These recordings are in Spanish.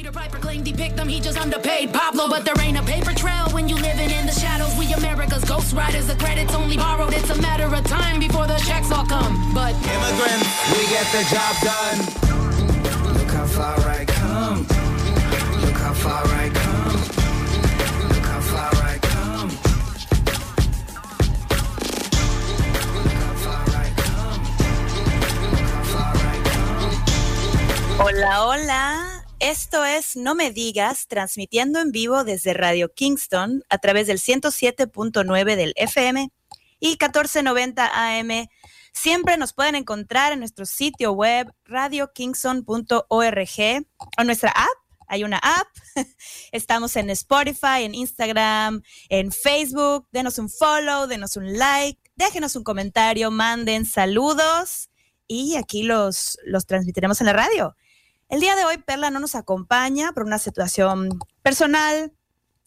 Peter Piper claimed he picked them, he just underpaid Pablo. But there ain't a paper trail when you living in the shadows. We America's ghost riders, the credits only borrowed. It's a matter of time before the checks all come. But immigrants, we get the job done. Look how far I come. Look how far I come. Look how far I come. Look how far I come. Look how far I come. Hola, hola. Esto es No Me Digas, transmitiendo en vivo desde Radio Kingston a través del 107.9 del FM y 1490 AM. Siempre nos pueden encontrar en nuestro sitio web radiokingston.org o nuestra app. Hay una app. Estamos en Spotify, en Instagram, en Facebook. Denos un follow, denos un like, déjenos un comentario, manden saludos y aquí los, los transmitiremos en la radio. El día de hoy Perla no nos acompaña por una situación personal.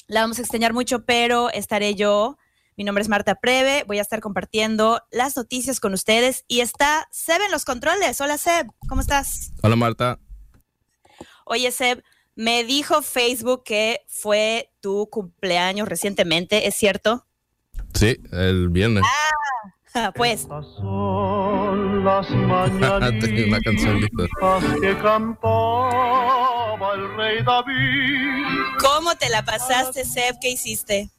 La vamos a extrañar mucho, pero estaré yo. Mi nombre es Marta Preve. Voy a estar compartiendo las noticias con ustedes. Y está Seb en los controles. Hola Seb, ¿cómo estás? Hola Marta. Oye Seb, me dijo Facebook que fue tu cumpleaños recientemente, ¿es cierto? Sí, el viernes. Ah, pues. Estas son las mañanitas Tenía una canción lista. que cantaba el rey David. ¿Cómo te la pasaste, Seb? ¿Qué hiciste?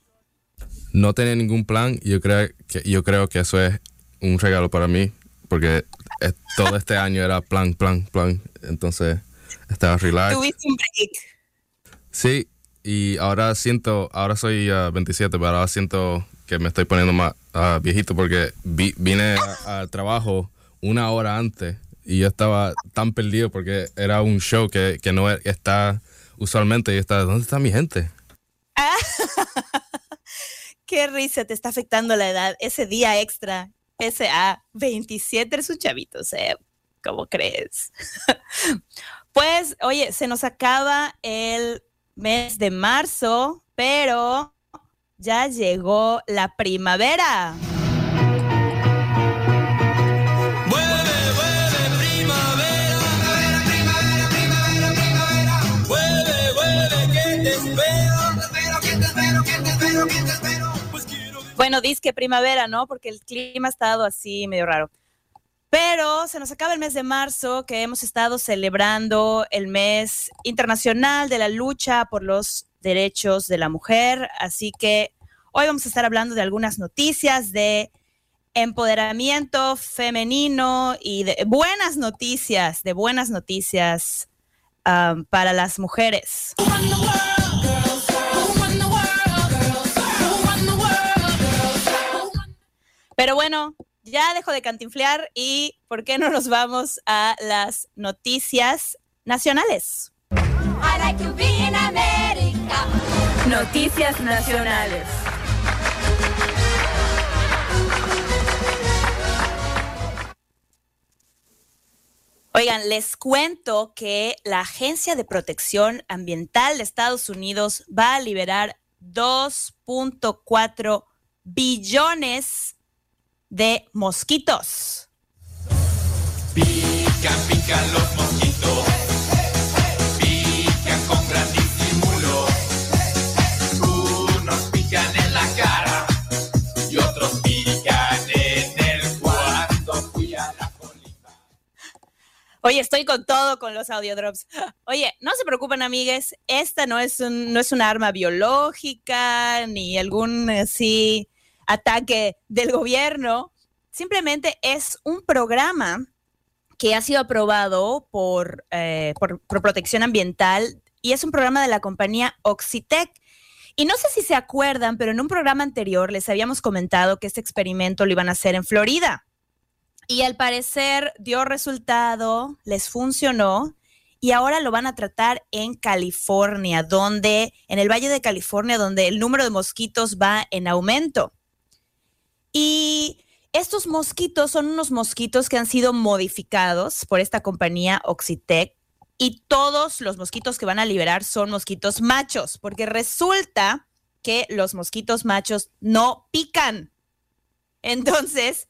No tenía ningún plan yo creo que, yo creo que eso es un regalo para mí porque es- todo este año era plan, plan, plan. Entonces estaba relax. Tuviste un break. Sí, y ahora siento, ahora soy ah, 27, pero ahora siento que me estoy poniendo más ah, viejito porque vi- vine al trabajo una hora antes y yo estaba tan perdido porque era un show que, que no e- está usualmente ¿dónde está mi gente? Qué risa, te está afectando la edad. Ese día extra, ese a 27 es un chavito, Seb. ¿Cómo crees? pues, oye, se nos acaba el mes de marzo, pero ya llegó la primavera. Bueno, que primavera, ¿no? Porque el clima ha estado así medio raro. Pero se nos acaba el mes de marzo, que hemos estado celebrando el mes internacional de la lucha por los derechos de la mujer. Así que hoy vamos a estar hablando de algunas noticias de empoderamiento femenino y de buenas noticias, de buenas noticias um, para las mujeres. Pero bueno, ya dejo de cantinflear y ¿por qué no nos vamos a las noticias nacionales? I like to be in. Noticias nacionales. Oigan, les cuento que la Agencia de Protección Ambiental de Estados Unidos va a liberar 2.4 billones de mosquitos. Pican, pican los mosquitos. Oye, estoy con todo con los audiodrops. Oye, no se preocupen, amigues. Esta no es un, no es un arma biológica ni algún así ataque del gobierno. Simplemente es un programa que ha sido aprobado por, eh, por, por protección ambiental y es un programa de la compañía Oxitec. Y no sé si se acuerdan, pero en un programa anterior les habíamos comentado que este experimento lo iban a hacer en Florida. Y al parecer dio resultado, les funcionó y ahora lo van a tratar en California, donde, en el Valle de California, donde el número de mosquitos va en aumento. Y estos mosquitos son unos mosquitos que han sido modificados por esta compañía Oxitec y todos los mosquitos que van a liberar son mosquitos machos, porque resulta que los mosquitos machos no pican. Entonces,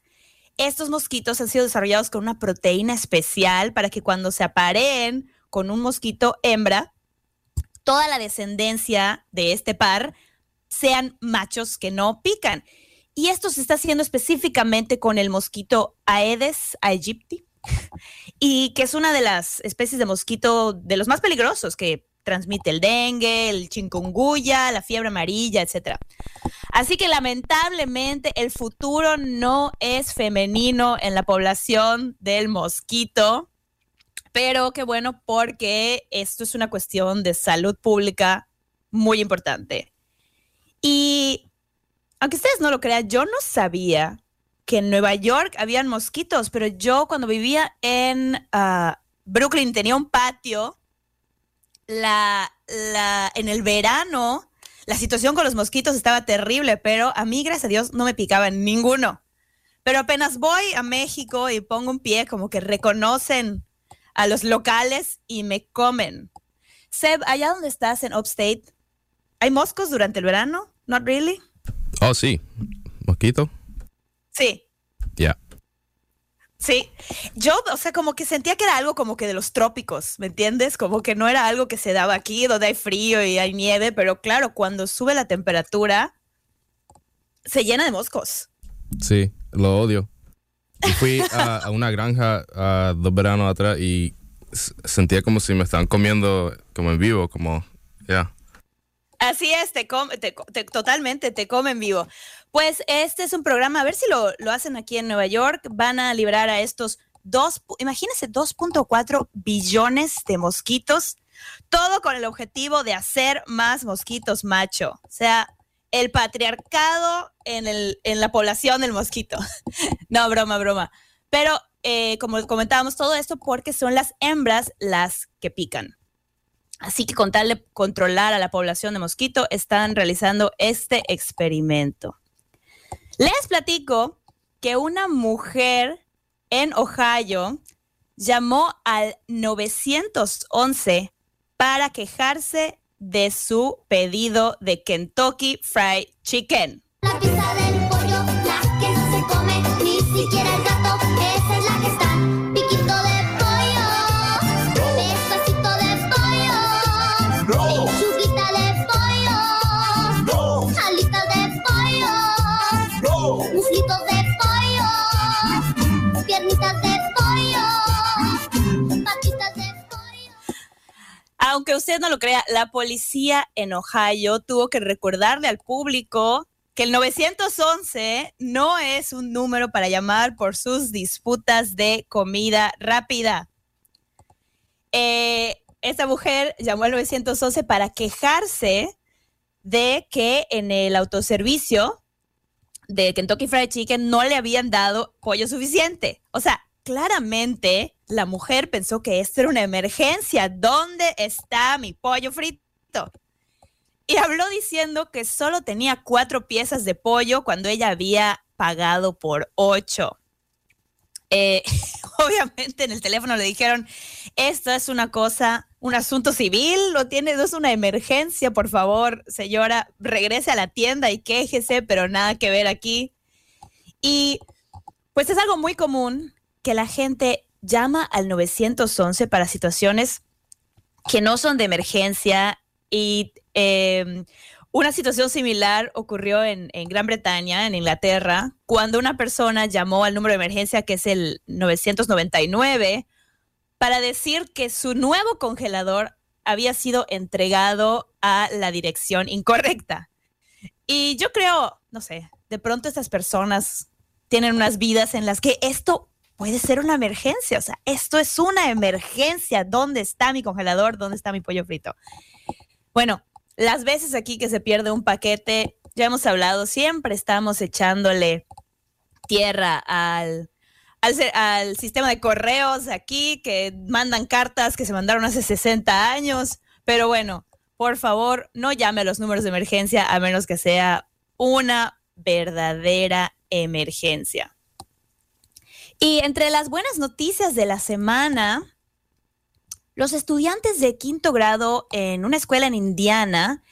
estos mosquitos han sido desarrollados con una proteína especial para que cuando se apareen con un mosquito hembra, toda la descendencia de este par sean machos que no pican. Y esto se está haciendo específicamente con el mosquito Aedes aegypti, y que es una de las especies de mosquito de los más peligrosos que transmite el dengue, el chikungunya, la fiebre amarilla, etc. Así que lamentablemente el futuro no es femenino en la población del mosquito, pero qué bueno porque esto es una cuestión de salud pública muy importante. Y aunque ustedes no lo crean, yo no sabía que en Nueva York habían mosquitos, pero yo cuando vivía en ah, Brooklyn tenía un patio. La, la, en el verano, la situación con los mosquitos estaba terrible, pero a mí, gracias a Dios, no me picaban ninguno. Pero apenas voy a México y pongo un pie, como que reconocen a los locales y me comen. Seb, allá donde estás en Upstate, ¿hay moscos durante el verano? Not really. Oh, sí. Mosquito. Sí, Ya. Sí. Yo, o sea, como que sentía que era algo como que de los trópicos, ¿me entiendes? Como que no era algo que se daba aquí, donde hay frío y hay nieve, pero claro, cuando sube la temperatura, se llena de moscos. Sí, lo odio. Yo fui a, a una granja a dos veranos atrás y sentía como si me estaban comiendo como en vivo, como, ya. Así es, te, com- te te- totalmente, te comen vivo. Pues este es un programa, a ver si lo, lo hacen aquí en Nueva York. Van a liberar a estos dos, imagínense, 2.4 billones de mosquitos, todo con el objetivo de hacer más mosquitos macho. O sea, el patriarcado en, el, en la población del mosquito. no, broma, broma. Pero eh, como comentábamos, todo esto porque son las hembras las que pican. Así que con tal de controlar a la población de mosquito, están realizando este experimento. Les platico que una mujer en Ohio llamó al 911 para quejarse de su pedido de Kentucky Fried Chicken. La pieza del Aunque usted no lo crea, la policía en Ohio tuvo que recordarle al público que el 911 no es un número para llamar por sus disputas de comida rápida. Eh, esta mujer llamó al 911 para quejarse de que en el autoservicio de Kentucky Fried Chicken no le habían dado pollo suficiente. O sea, claramente la mujer pensó que esto era una emergencia. ¿Dónde está mi pollo frito? Y habló diciendo que solo tenía cuatro piezas de pollo cuando ella había pagado por ocho. Eh, obviamente en el teléfono le dijeron, esto es una cosa, un asunto civil, lo tiene, no es una emergencia, por favor, señora, regrese a la tienda y quéjese, pero nada que ver aquí. Y pues es algo muy común que la gente llama al 911 para situaciones que no son de emergencia y eh, una situación similar ocurrió en, en, Gran Bretaña, en Inglaterra, cuando una persona llamó al número de emergencia que es el 999 para decir que su nuevo congelador había sido entregado a la dirección incorrecta. Y yo creo, no sé, de pronto estas personas tienen unas vidas en las que esto puede ser una emergencia. O sea, esto es una emergencia. ¿Dónde está mi congelador? ¿Dónde está mi pollo frito? Bueno, las veces aquí que se pierde un paquete, ya hemos hablado, siempre estamos echándole tierra al, al, sistema de correos aquí, que mandan cartas que se mandaron hace 60 años. Pero bueno, por favor, no llame a los números de emergencia a menos que sea una verdadera emergencia. Y entre las buenas noticias de la semana, los estudiantes de quinto grado en una escuela en Indiana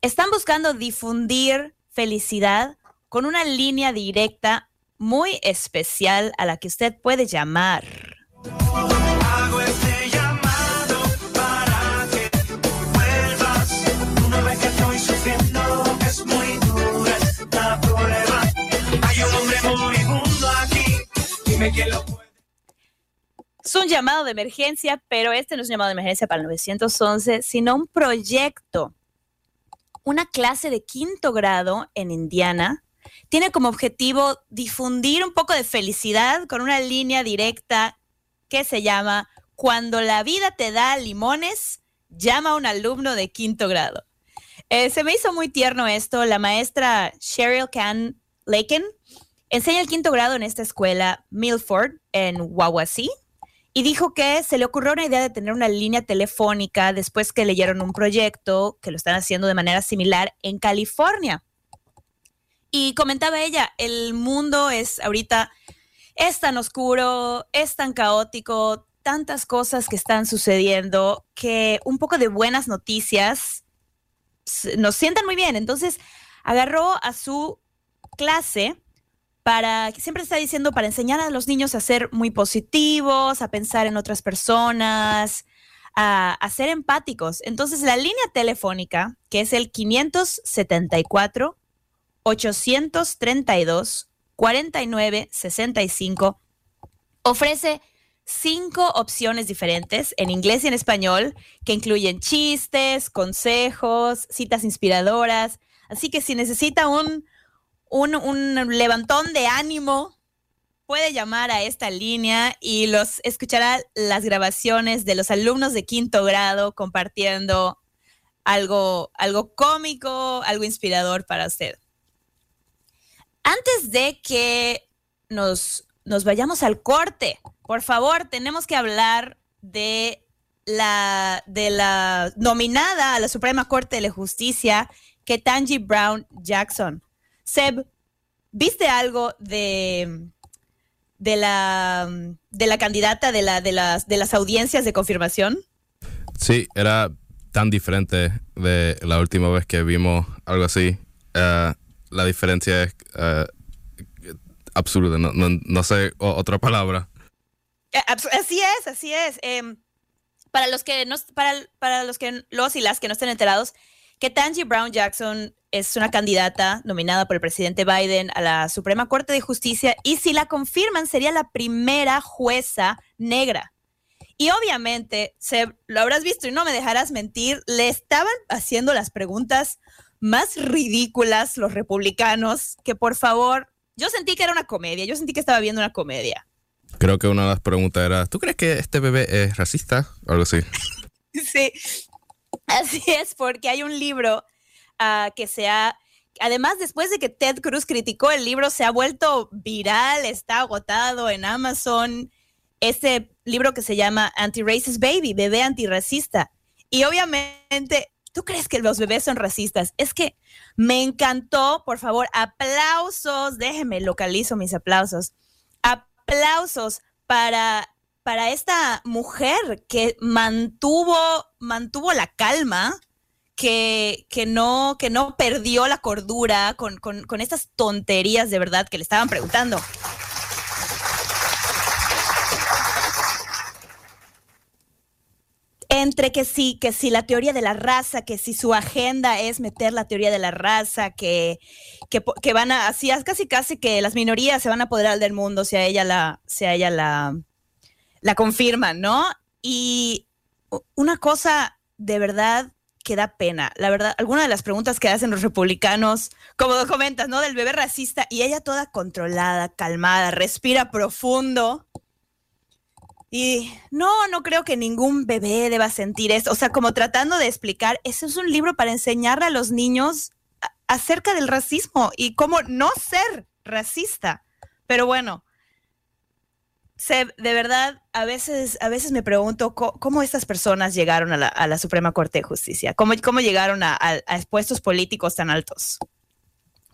están buscando difundir felicidad con una línea directa muy especial a la que usted puede llamar. Es un llamado de emergencia, pero este no es un llamado de emergencia para el 911, sino un proyecto. Una clase de quinto grado en Indiana tiene como objetivo difundir un poco de felicidad con una línea directa que se llama Cuando la vida te da limones, llama a un alumno de quinto grado. Eh, se me hizo muy tierno esto. La maestra Cheryl Can Laken enseña el quinto grado en esta escuela, Milford, en Wawasee, y dijo que se le ocurrió una idea de tener una línea telefónica después que leyeron un proyecto que lo están haciendo de manera similar en California. Y comentaba ella, el mundo es ahorita, es tan oscuro, es tan caótico, tantas cosas que están sucediendo, que un poco de buenas noticias nos sientan muy bien. Entonces agarró a su clase para, siempre está diciendo, para enseñar a los niños a ser muy positivos, a pensar en otras personas, a, a ser empáticos. Entonces la línea telefónica, que es el 574 832 4965 ofrece cinco opciones diferentes en inglés y en español que incluyen chistes, consejos, citas inspiradoras. Así que si necesita un, un, un levantón de ánimo, puede llamar a esta línea y los escuchará las grabaciones de los alumnos de quinto grado compartiendo algo, algo cómico, algo inspirador para usted. Antes de que nos, nos vayamos al corte, por favor, tenemos que hablar de la, de la nominada a la Suprema Corte de la Justicia, Ketanji Brown Jackson. Seb, ¿viste algo de, de, la, de la candidata de, la, de, las, de las audiencias de confirmación? Sí, era tan diferente de la última vez que vimos algo así. Eh, la diferencia es eh, absurda, no, no, no sé otra palabra. Eh, Así es, así es. Em, para los que no, para, para los que los y las que no estén enterados, que Tangi Brown Jackson es una candidata nominada por el presidente Biden a la Suprema Corte de Justicia y si la confirman sería la primera jueza negra. Y obviamente, se, lo habrás visto y no me dejarás mentir, le estaban haciendo las preguntas más ridículas los republicanos, que por favor, yo sentí que era una comedia, yo sentí que estaba viendo una comedia. Creo que una de las preguntas era, ¿tú crees que este bebé es racista? Algo así. Sí, así es, porque hay un libro que se ha, además después de que Ted Cruz criticó el libro, se ha vuelto viral, está agotado en Amazon, este libro que se llama Anti-Racist Baby, bebé antirracista. Y obviamente, ¿tú crees que los bebés son racistas? Es que me encantó, por favor, aplausos, déjenme localizo mis aplausos. Aplausos para para esta mujer que mantuvo, mantuvo la calma, que, que, no, que no perdió la cordura con, con, con estas tonterías de verdad que le estaban preguntando. Entre que sí, que sí, la teoría de la raza, que si su agenda es meter la teoría de la raza, que, que, que van a, así, casi casi que las minorías se van a apoderar del mundo si a ella la, si ella la, la confirman, ¿no? Y una cosa de verdad que da pena, la verdad, alguna de las preguntas que hacen los republicanos, como comentas, ¿no? Del bebé racista, y ella toda controlada, calmada, respira profundo. Y no, no creo que ningún bebé deba sentir esto. O sea, como tratando de explicar, eso es un libro para enseñarle a los niños acerca del racismo y cómo no ser racista. Pero bueno, Seb, de verdad, a veces, a veces me pregunto cómo, estas personas llegaron a la, a la Suprema Corte de Justicia, cómo, cómo llegaron a, a- a puestos políticos tan altos.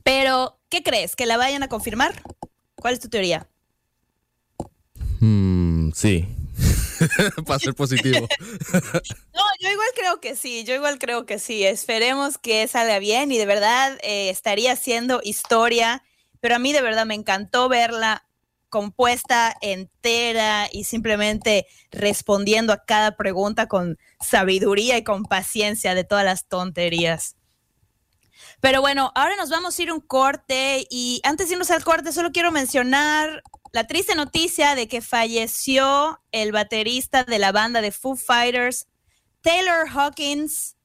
Pero, ¿qué crees? ¿Que la vayan a confirmar? ¿Cuál es tu teoría? Hmm, sí. Para ser positivo. No, yo igual creo que sí, yo igual creo que sí. Esperemos que salga bien y de verdad eh, estaría haciendo historia, pero a mí de verdad me encantó verla compuesta entera y simplemente respondiendo a cada pregunta con sabiduría y con paciencia de todas las tonterías. Pero bueno, ahora nos vamos a ir a un corte y antes de irnos al corte solo quiero mencionar la triste noticia de que falleció el baterista de la banda de Foo Fighters, Taylor Hawkins.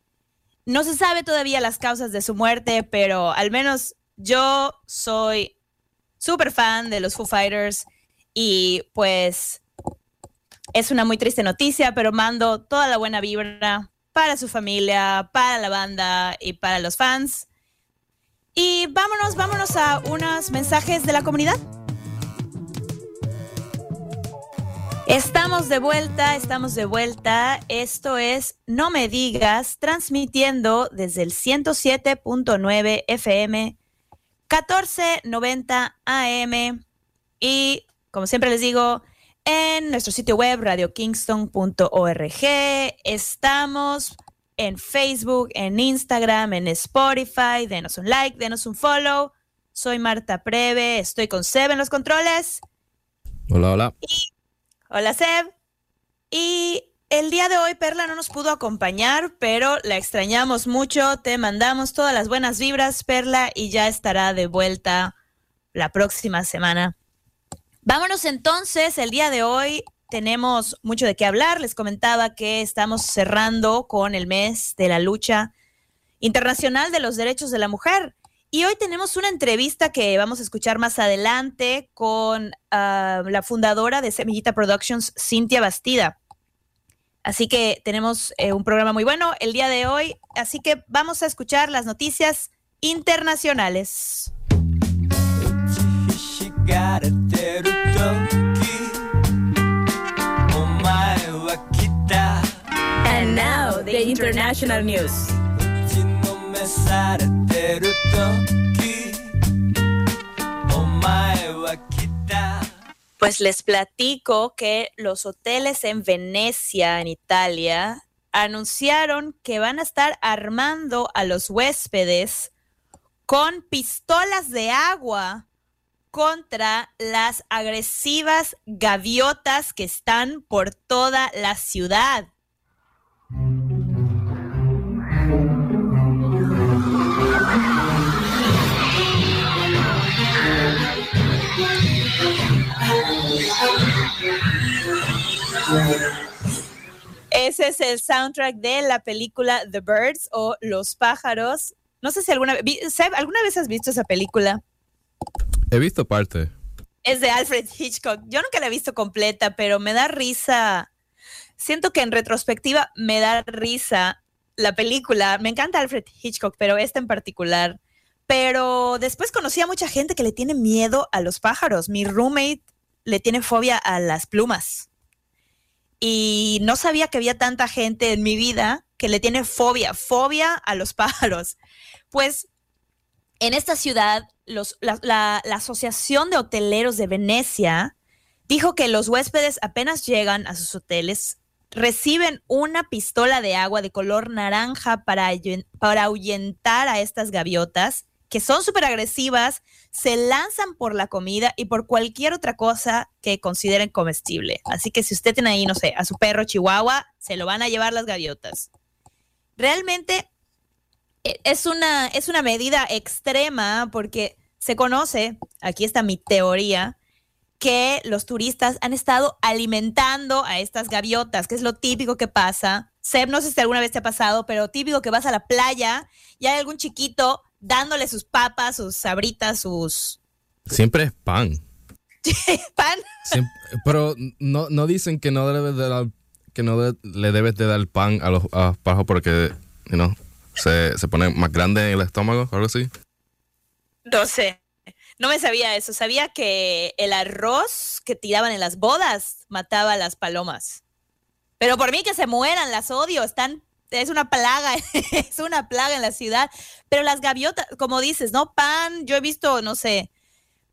No se sabe todavía las causas de su muerte, pero al menos yo soy súper fan de los Foo Fighters y pues es una muy triste noticia, pero mando toda la buena vibra para su familia, para la banda y para los fans. Y vámonos, vámonos a unos mensajes de la comunidad. Estamos de vuelta, estamos de vuelta. Esto es No Me Digas, transmitiendo desde el 107.9 FM, 1490 AM y, como siempre les digo, en nuestro sitio web radiokingston.org. Estamos en Facebook, en Instagram, en Spotify. Denos un like, denos un follow. Soy Marta Preve, estoy con Seb en los controles. Hola, hola. Y, hola Seb. Y el día de hoy Perla no nos pudo acompañar, pero la extrañamos mucho. Te mandamos todas las buenas vibras, Perla, y ya estará de vuelta la próxima semana. Vámonos entonces, el día de hoy tenemos mucho de qué hablar. Les comentaba que estamos cerrando con el mes de la lucha internacional de los derechos de la mujer. Y hoy tenemos una entrevista que vamos a escuchar más adelante con uh, la fundadora de Semillita Productions, Cintia Bastida. Así que tenemos eh, un programa muy bueno el día de hoy. Así que vamos a escuchar las noticias internacionales. And now the international news. Pues les platico que los hoteles en Venecia, en Italia, anunciaron que van a estar armando a los huéspedes con pistolas de agua contra las agresivas gaviotas que están por toda la ciudad. Ese es el soundtrack de la película The Birds o Los pájaros. No sé si alguna, Seb, ¿alguna vez has visto esa película? He visto parte. Es de Alfred Hitchcock. Yo nunca la he visto completa, pero me da risa. Siento que en retrospectiva me da risa la película. Me encanta Alfred Hitchcock, pero esta en particular. Pero después conocí a mucha gente que le tiene miedo a los pájaros. Mi roommate le tiene fobia a las plumas. Y no sabía que había tanta gente en mi vida que le tiene fobia, fobia a los pájaros. Pues en esta ciudad, la, la, Asociación de Hoteleros de Venecia dijo que los huéspedes apenas llegan a sus hoteles, reciben una pistola de agua de color naranja para, para ahuyentar a estas gaviotas, que son súper agresivas, se lanzan por la comida y por cualquier otra cosa que consideren comestible. Así que si usted tiene ahí, no sé, a su perro chihuahua, se lo van a llevar las gaviotas. Realmente es una, es una medida extrema porque se conoce, aquí está mi teoría, que los turistas han estado alimentando a estas gaviotas, que es lo típico que pasa. Seb, no sé si alguna vez te ha pasado, pero típico que vas a la playa y hay algún chiquito dándole sus papas, sus sabritas, sus... Siempre es pan. ¿Pan? Siempre, pero no, no dicen que no debes de dar, que no de, le debes de dar pan a los, a los pájaros porque, you know, se, se pone más grande en el estómago, algo así. No sé. No me sabía eso. Sabía que el arroz que tiraban en las bodas mataba a las palomas. Pero por mí que se mueran, las odio. Están, es una plaga, es una plaga en la ciudad. Pero las gaviotas, como dices, ¿no? Pan, yo he visto, no sé,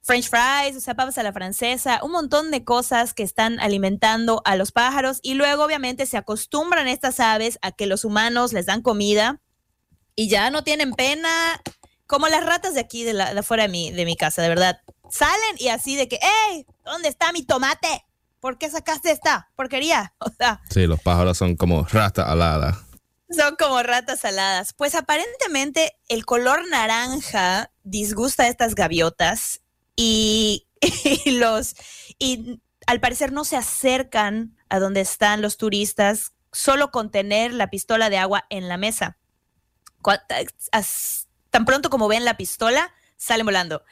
French fries, o sea, papas a la francesa, un montón de cosas que están alimentando a los pájaros. Y luego, obviamente, se acostumbran estas aves a que los humanos les dan comida y ya no tienen pena como las ratas de aquí, de, la, de afuera de mi, de mi casa, de verdad. Salen y así de que, ¡hey! ¿Dónde está mi tomate? ¿Por qué sacaste esta porquería? O sea. Sí, los pájaros son como ratas aladas. Son como ratas aladas. Pues aparentemente el color naranja disgusta a estas gaviotas y y los y al parecer no se acercan a donde están los turistas solo con tener la pistola de agua en la mesa. Tan pronto como ven la pistola, salen volando.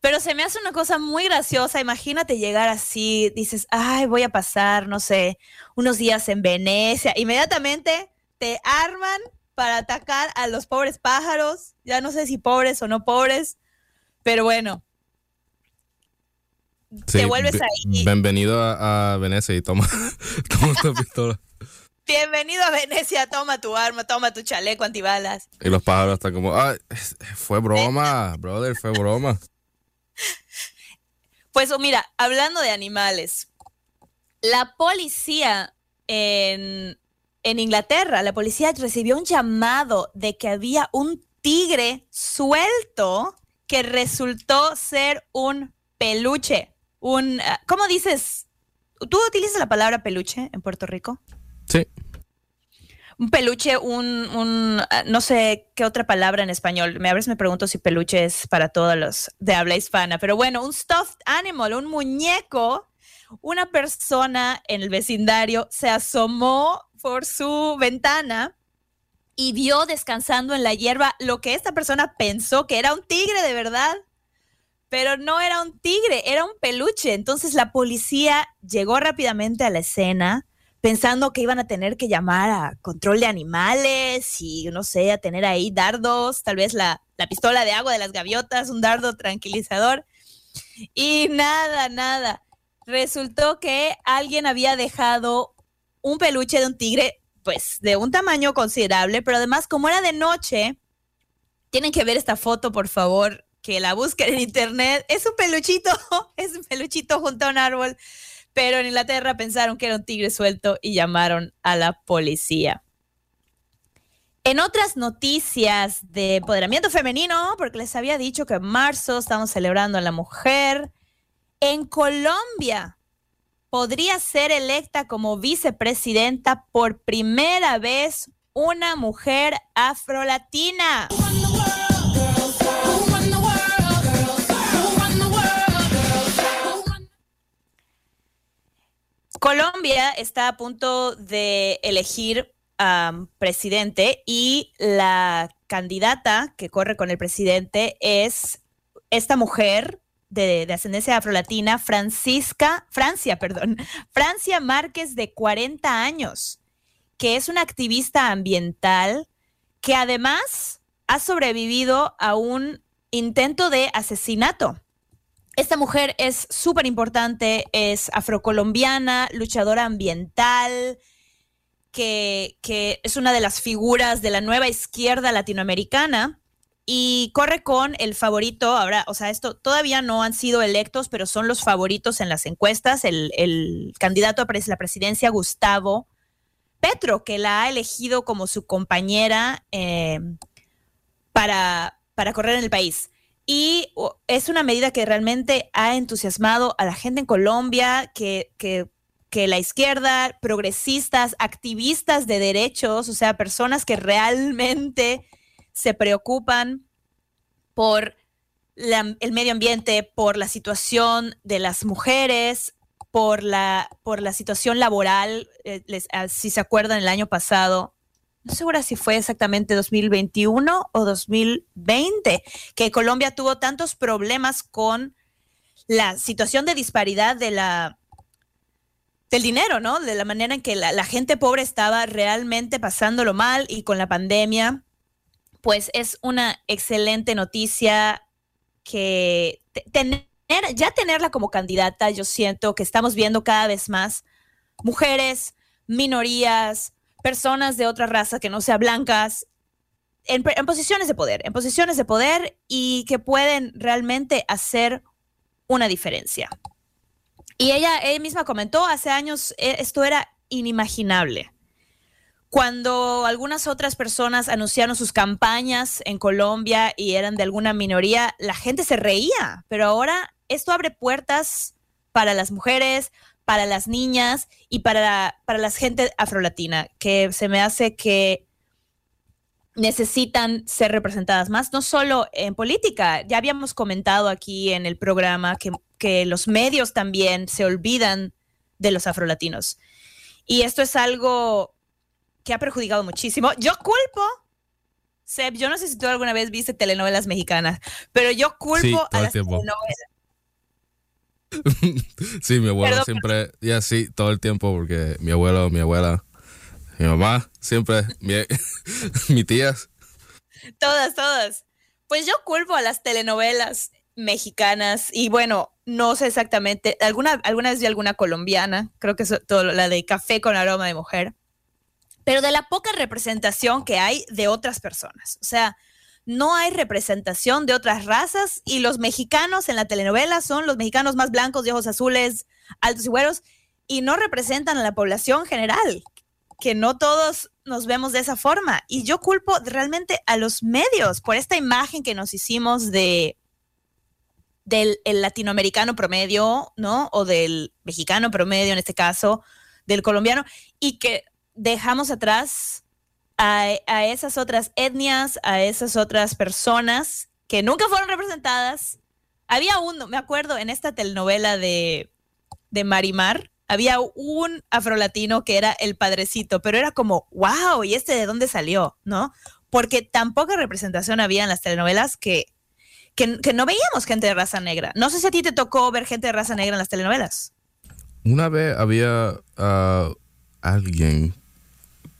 Pero se me hace una cosa muy graciosa. Imagínate llegar así, dices, ay, voy a pasar, no sé, unos días en Venecia. Inmediatamente te arman para atacar a los pobres pájaros. Ya no sé si pobres o no pobres, pero bueno. te vuelves ahí. Bienvenido a, a Venecia y toma, toma tu pistola. Bienvenido a Venecia, toma tu arma, toma tu chaleco antibalas. Y los pájaros están como, ah, fue broma, brother, fue broma. Pues oh, mira, hablando de animales, la policía en, en Inglaterra, la policía recibió un llamado de que había un tigre suelto que resultó ser un peluche. Un, ah, ¿cómo dices? ¿Tú utilizas la palabra peluche en Puerto Rico? Sí, Un peluche, un, un, ah, no sé qué otra palabra en español. Me a veces me pregunto si peluche es para todos los de habla hispana, pero bueno, un stuffed animal, un muñeco. Una persona en el vecindario se asomó por su ventana y vio descansando en la hierba lo que esta persona pensó que era un tigre de verdad, pero no era un tigre, era un peluche. Entonces la policía llegó rápidamente a la escena pensando que iban a tener que llamar a control de animales y no sé, a tener ahí dardos, tal vez la, la pistola de agua de las gaviotas, un dardo tranquilizador. Y nada, nada. Resultó que alguien había dejado un peluche de un tigre, pues de un tamaño considerable, pero además como era de noche, tienen que ver esta foto, por favor, que la busquen en internet. Es un peluchito, es un peluchito junto a un árbol pero en Inglaterra pensaron que era un tigre suelto y llamaron a la policía. En otras noticias de empoderamiento femenino, porque les había dicho que en marzo estamos celebrando a la mujer, en Colombia podría ser electa como vicepresidenta por primera vez una mujer afrolatina. Colombia está a punto de elegir um, presidente y la candidata que corre con el presidente es esta mujer de, de ascendencia afrolatina, Francisca, Francia, perdón, Francia Márquez de 40 años, que es una activista ambiental que además ha sobrevivido a un intento de asesinato. Esta mujer es súper importante, es afrocolombiana, luchadora ambiental, que, que, es una de las figuras de la nueva izquierda latinoamericana y corre con el favorito, ahora, o sea, esto todavía no han sido electos, pero son los favoritos en las encuestas, el, el candidato a la presidencia, Gustavo Petro, que la ha elegido como su compañera eh, para, para correr en el país. Y es una medida que realmente ha entusiasmado a la gente en Colombia, que, que, que, la izquierda, progresistas, activistas de derechos, o sea, personas que realmente se preocupan por la, el medio ambiente, por la situación de las mujeres, por la, por la situación laboral. Eh, les, si se acuerdan, el año pasado no segura si fue exactamente 2021 o 2020, que Colombia tuvo tantos problemas con la situación de disparidad de la del dinero, ¿no? De la manera en que la, la gente pobre estaba realmente pasándolo mal y con la pandemia, pues es una excelente noticia que tener, ya tenerla como candidata, yo siento que estamos viendo cada vez más mujeres, minorías, personas de otra raza que no sea blancas en, en, posiciones de poder, en posiciones de poder y que pueden realmente hacer una diferencia. Y ella, ella misma comentó, hace años esto era inimaginable. Cuando algunas otras personas anunciaron sus campañas en Colombia y eran de alguna minoría, la gente se reía, pero ahora esto abre puertas para las mujeres, para las niñas y para, para la gente afrolatina, que se me hace que necesitan ser representadas más, no solo en política. Ya habíamos comentado aquí en el programa que, que los medios también se olvidan de los afrolatinos. Y esto es algo que ha perjudicado muchísimo. Yo culpo, Seb, yo no sé si tú alguna vez viste telenovelas mexicanas, pero yo culpo Sí, a las tiempo. telenovelas. Sí, mi abuelo Perdón, siempre, y así todo el tiempo, porque mi abuelo, mi abuela, mi mamá, siempre, mi, mi tías. Todas, todas. Pues yo culpo a las telenovelas mexicanas y bueno, no sé exactamente, alguna, alguna vez vi alguna colombiana, creo que es todo la de café con aroma de mujer, pero de la poca representación que hay de otras personas. O sea, no hay representación de otras razas y los mexicanos en la telenovela son los mexicanos más blancos, de ojos azules, altos y güeros, y no representan a la población general, que no todos nos vemos de esa forma. Y yo culpo realmente a los medios por esta imagen que nos hicimos de del el latinoamericano promedio, ¿no? O del mexicano promedio en este caso, del colombiano, y que dejamos atrás a, a esas otras etnias, a esas otras personas que nunca fueron representadas. Había uno, me acuerdo, en esta telenovela de, de Marimar, había un afrolatino que era el padrecito, pero era como, wow, ¿y este de dónde salió? ¿No? Porque tan poca representación había en las telenovelas que, que, que no veíamos gente de raza negra. No sé si a ti te tocó ver gente de raza negra en las telenovelas. Una vez había ah, alguien,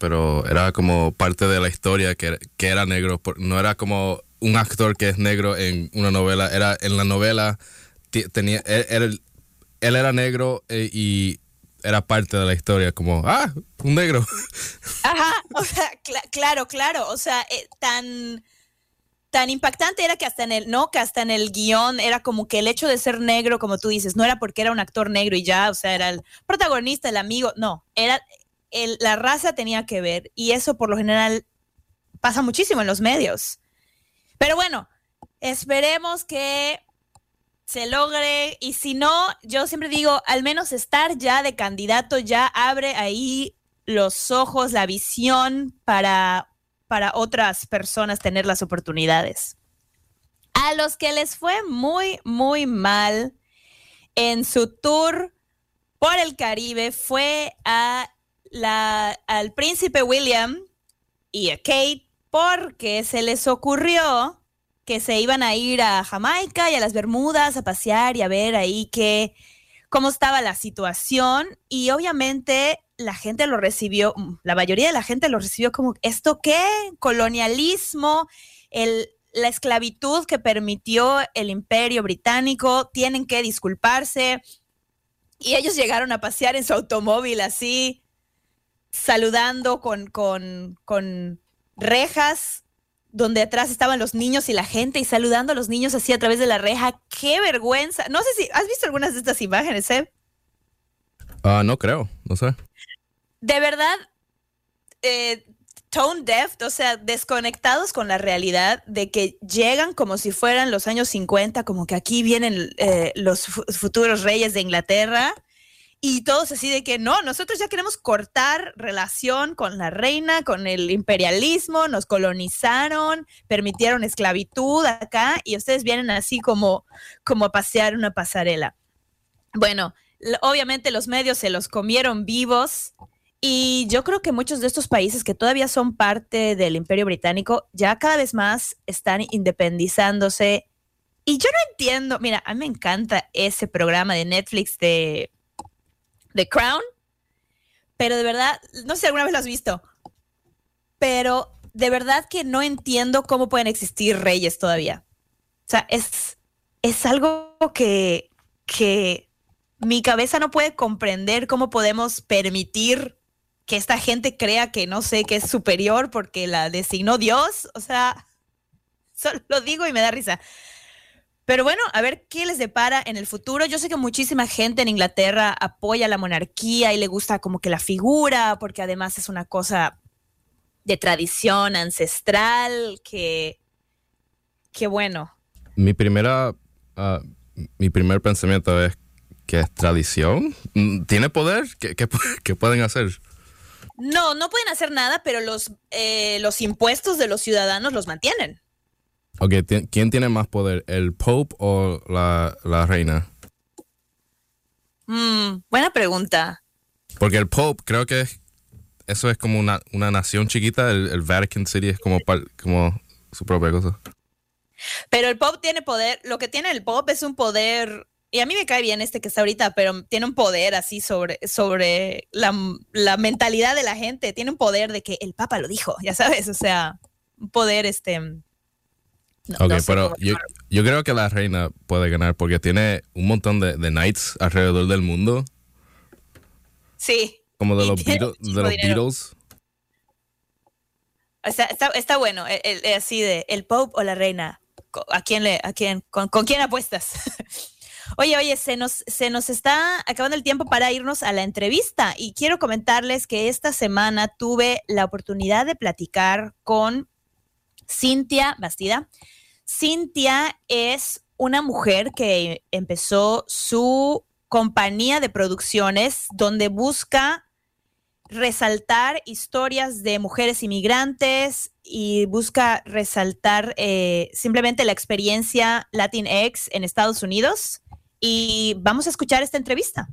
pero era como parte de la historia que, que era negro. No era como un actor que es negro en una novela. Era en la novela tenía él, él- era negro eh, y era parte de la historia. Como ah, un negro. Ajá, o sea, cla- claro, claro, o sea, eh, tan tan impactante era que hasta en el, no, que hasta en el guion era como que el hecho de ser negro, como tú dices, no era porque era un actor negro y ya, o sea, era el protagonista, el amigo, no, era la raza tenía que ver y eso por lo general pasa muchísimo en los medios. Pero bueno, esperemos que se logre y si no, yo siempre digo, al menos estar ya de candidato ya abre ahí los ojos, la visión para, para otras personas tener las oportunidades. A los que les fue muy, muy mal en su tour por el Caribe fue a la, al príncipe William y a Kate porque se les ocurrió que se iban a ir a Jamaica y a las Bermudas a pasear y a ver ahí que cómo estaba la situación y obviamente la gente lo recibió, la mayoría de la gente lo recibió como esto qué, colonialismo, el, la esclavitud que permitió el imperio británico, tienen que disculparse. Y ellos llegaron a pasear en su automóvil así, saludando con, con, con rejas donde atrás estaban los niños y la gente y saludando a los niños así a través de la reja. ¡Qué vergüenza! No sé si has visto algunas de estas imágenes, ¿eh? Ah, no creo, no sé. De verdad, eh, tone deaf, o sea, desconectados con la realidad de que llegan como si fueran los años 50, como que aquí vienen eh, los fu- futuros reyes de Inglaterra. Y todos así de que no, nosotros ya queremos cortar relación con la reina, con el imperialismo, nos colonizaron, permitieron esclavitud acá y ustedes vienen así como, como a pasear una pasarela. Bueno, obviamente los medios se los comieron vivos y yo creo que muchos de estos países que todavía son parte del imperio británico ya cada vez más están independizándose. Y yo no entiendo, mira, a mí me encanta ese programa de Netflix de The Crown, pero de verdad, no sé si alguna vez lo has visto, pero de verdad que no entiendo cómo pueden existir reyes todavía. O sea, es, es algo que, que mi cabeza no puede comprender cómo podemos permitir que esta gente crea que no sé, que es superior porque la designó Dios. O sea, solo lo digo y me da risa. Pero bueno, a ver qué les depara en el futuro. Yo sé que muchísima gente en Inglaterra apoya la monarquía y le gusta como que la figura, porque además es una cosa de tradición ancestral, que, que bueno. Mi primera, ah, mi primer pensamiento es que es tradición. Mm, ¿Tiene poder? ¿Qué, qué pueden hacer? No, no pueden hacer nada, pero los, eh, los impuestos de los ciudadanos los mantienen. Ok, ¿quién tiene más poder, el Pope o la, la reina? Mm, buena pregunta. Porque el Pope creo que es- eso es como una, una nación chiquita, el, el Vatican City es como, como su propia cosa. Pero el pop tiene poder, lo que tiene el pop es un poder, y a mí me cae bien este que está ahorita, pero tiene un poder así sobre, sobre la, la mentalidad de la gente, tiene un poder de que el Papa lo dijo, ya sabes, o sea, un poder este... no- Ok, no sé pero yo, yo creo que la reina puede ganar porque tiene un montón de, de knights alrededor del mundo, Sí, como de los, Beatles, de muchísimo los dinero. Beatles. o sea, está, está bueno, el- el- así de el Pope o la reina, ¿a quién le, a quién, con, con quién apuestas? Oye, oye, se nos, se nos está acabando el tiempo para irnos a la entrevista y quiero comentarles que esta semana tuve la oportunidad de platicar con Cintia Bastida. Cintia es una mujer que empezó su compañía de producciones donde busca resaltar historias de mujeres inmigrantes y busca resaltar eh, simplemente la experiencia Latinx en Estados Unidos. Y vamos a escuchar esta entrevista.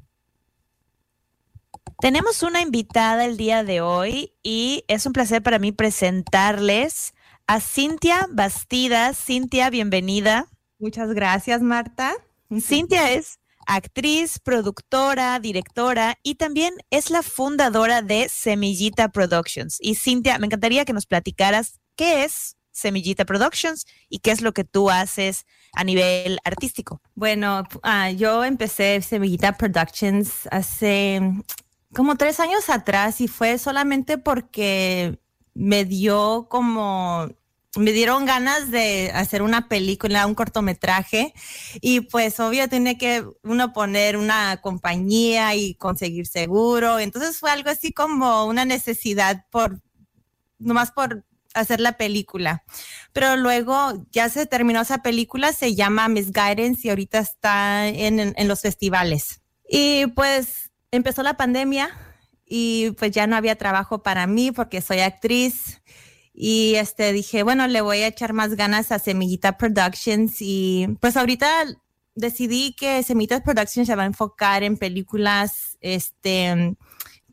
Tenemos una invitada el día de hoy y es un placer para mí presentarles a Cintia Bastidas. Cintia, bienvenida. Muchas gracias, Marta. Cintia es actriz, productora, directora y también es la fundadora de Semillita Productions. Y Cintia, me encantaría que nos platicaras qué es Semillita Productions y qué es lo que tú haces a nivel artístico. Bueno, ah, yo empecé Semillita Productions hace como tres años atrás y fue solamente porque me dio como, me dieron ganas de hacer una película, un cortometraje y pues obvio tiene que uno poner una compañía y conseguir seguro. Entonces fue algo así como una necesidad por, nomás por hacer la película. Pero luego ya se terminó esa película, se llama Miss Guidance y ahorita está en- en los festivales. Y pues empezó la pandemia y pues ya no había trabajo para mí porque soy actriz. Y este dije, bueno, le voy a echar más ganas a Semillita Productions y pues ahorita decidí que Semillita Productions se va a enfocar en películas este